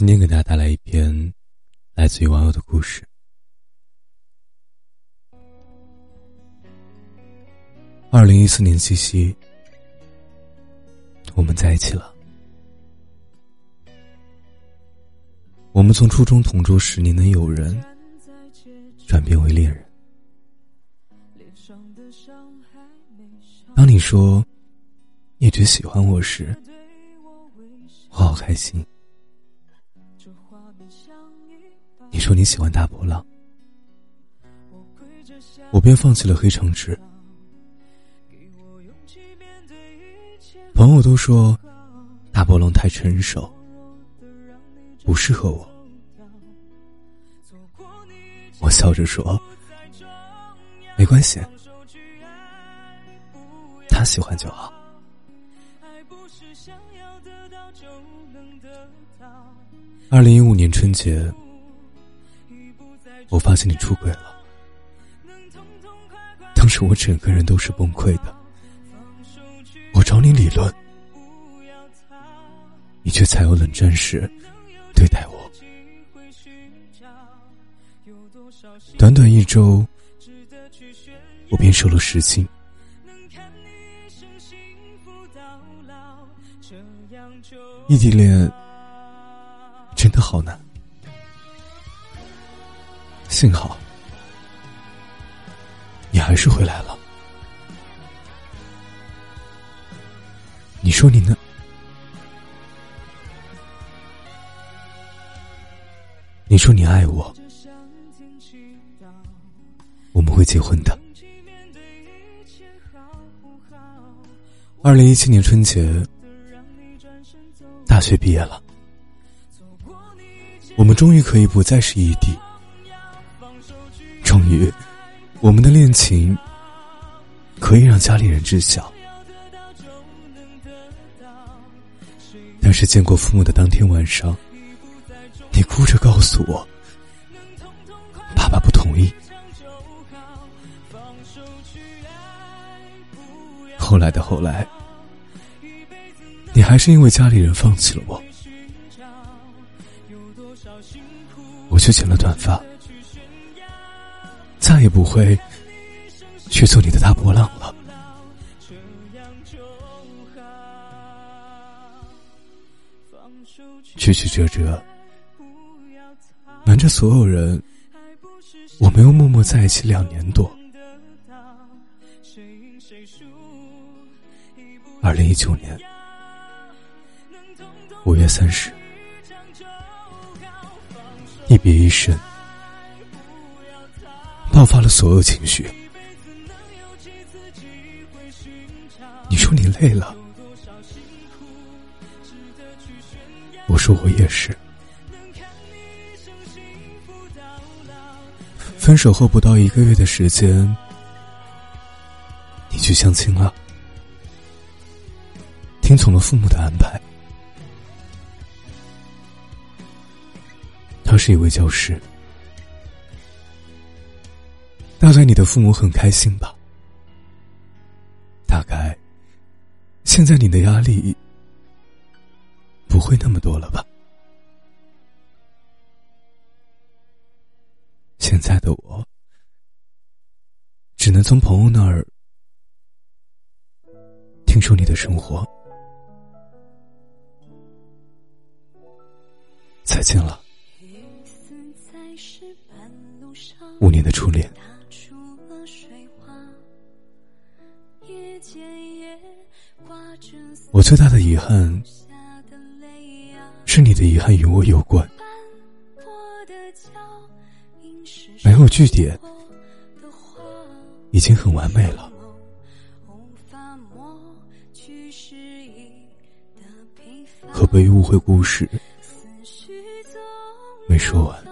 今天给大家带来一篇来自于网友的故事。二零一四年七夕，我们在一起了。我们从初中同桌十年的友人，转变为恋人。当你说一直喜欢我时，我好开心。说你喜欢大波浪，我便放弃了黑长直。朋友都说大波浪太成熟，不适合我。我笑着说：“没关系，他喜欢就好。”二零一五年春节，我发现你出轨了。当时我整个人都是崩溃的。我找你理论，你却采用冷战时对待我。短短一周，我便瘦了十斤。异地恋真的好难，幸好你还是回来了。你说你呢？你说你爱我，我们会结婚的。二零一七年春节，大学毕业了，我们终于可以不再是异地，我们的恋情可以让家里人知晓。但是见过父母的当天晚上，你哭着告诉我，爸爸不同意。后来的后来，你还是因为家里人放弃了我，我去剪了短发，再也不会去做你的大波浪了。曲曲折折，瞒着所有人，我们又默默在一起两年多。二零一九年五月三十，一别一生，爆发了所有情绪。你说你累了。我说我也是。分手后不到一个月的时间，你去相亲了，听从了父母的安排。他是一位教师，大概你的父母很开心吧？大概现在你的压力。不会那么多了吧？现在的我，只能从朋友那儿听说你的生活。再见了，五年的初恋。我最大的遗憾。是你的遗憾与我有关，没有句点，已经很完美了。可被误会故事没说完。